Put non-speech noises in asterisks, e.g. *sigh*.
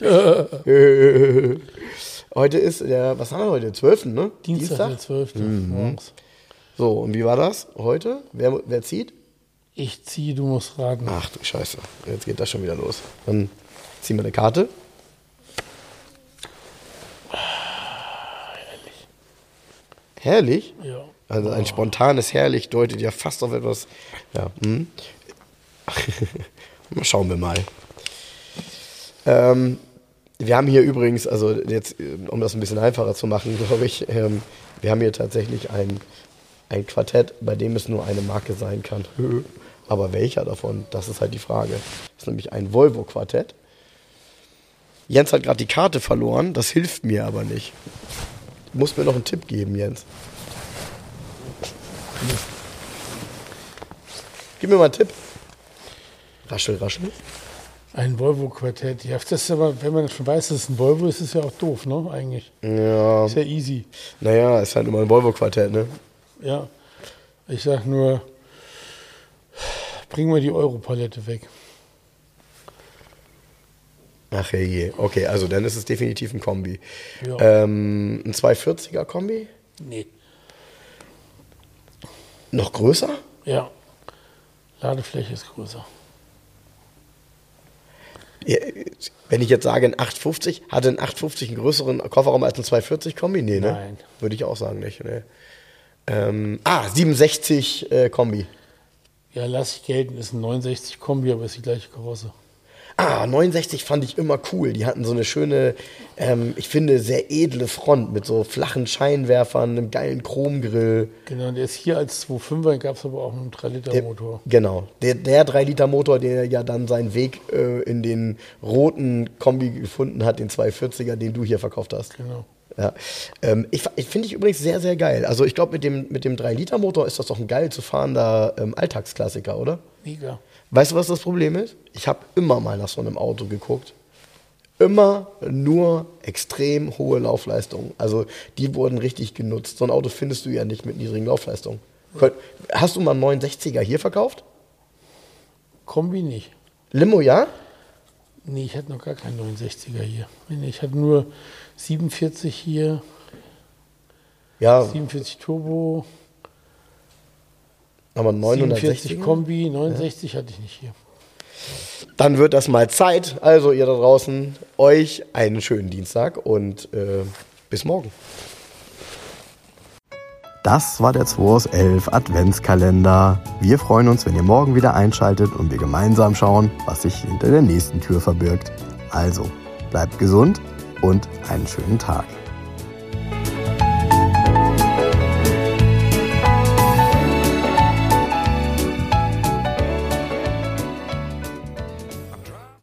*laughs* heute ist der, was haben wir heute? 12. ne? Dienstag, der 12. morgens. So, und wie war das heute? Wer, wer zieht? Ich ziehe, du musst raten. Ach du Scheiße, jetzt geht das schon wieder los. Dann ziehen wir eine Karte. Herrlich? Ja. Also ein spontanes Herrlich deutet ja fast auf etwas. Ja. Hm. *laughs* schauen wir mal. Ähm, wir haben hier übrigens, also jetzt, um das ein bisschen einfacher zu machen, *laughs* glaube ich, ähm, wir haben hier tatsächlich ein, ein Quartett, bei dem es nur eine Marke sein kann. *laughs* Aber welcher davon? Das ist halt die Frage. Das ist nämlich ein Volvo-Quartett. Jens hat gerade die Karte verloren, das hilft mir aber nicht. Du musst mir noch einen Tipp geben, Jens. Gib mir mal einen Tipp. Raschel, raschel. Ein Volvo-Quartett. Ja, das ist aber, wenn man schon weiß, dass es ein Volvo ist, ist es ja auch doof, ne? Eigentlich. Ja, Ist ja easy. naja, ist halt immer ein Volvo-Quartett, ne? Ja. Ich sag nur, bringen wir die Europalette weg. Ach je, okay, also dann ist es definitiv ein Kombi. Ja. Ähm, ein 240er Kombi? Nee. Noch größer? Ja. Ladefläche ist größer. Wenn ich jetzt sage ein 850, hatte ein 850 einen größeren Kofferraum als ein 240 Kombi? Nee, ne? Nein. Würde ich auch sagen, nicht. Nee. Ähm, ah, 67 äh, Kombi. Ja, lass ich gelten, ist ein 69 Kombi, aber ist die gleiche Karosse. Ah, 69 fand ich immer cool. Die hatten so eine schöne, ähm, ich finde, sehr edle Front mit so flachen Scheinwerfern, einem geilen Chromgrill. Genau, der ist hier als 2,5er, gab es aber auch einen 3-Liter-Motor. Genau. Der, der 3-Liter-Motor, der ja dann seinen Weg äh, in den roten Kombi gefunden hat, den 240er, den du hier verkauft hast. Genau. Ja. Ähm, ich ich finde ich übrigens sehr, sehr geil. Also ich glaube, mit dem, mit dem 3-Liter-Motor ist das doch ein geil zu fahrender ähm, Alltagsklassiker, oder? Mega. Weißt du, was das Problem ist? Ich habe immer mal nach so einem Auto geguckt. Immer nur extrem hohe Laufleistungen. Also die wurden richtig genutzt. So ein Auto findest du ja nicht mit niedrigen Laufleistungen. Hast du mal einen 69er hier verkauft? Kombi nicht. Limo, ja? Nee, ich hatte noch gar keinen 69er hier. Ich hatte nur 47 hier, Ja, 47 Turbo, aber 47 960. Kombi, 69 hatte ich nicht hier. Dann wird das mal Zeit. Also ihr da draußen, euch einen schönen Dienstag und äh, bis morgen. Das war der 2 aus 11 Adventskalender. Wir freuen uns, wenn ihr morgen wieder einschaltet und wir gemeinsam schauen, was sich hinter der nächsten Tür verbirgt. Also, bleibt gesund und einen schönen Tag.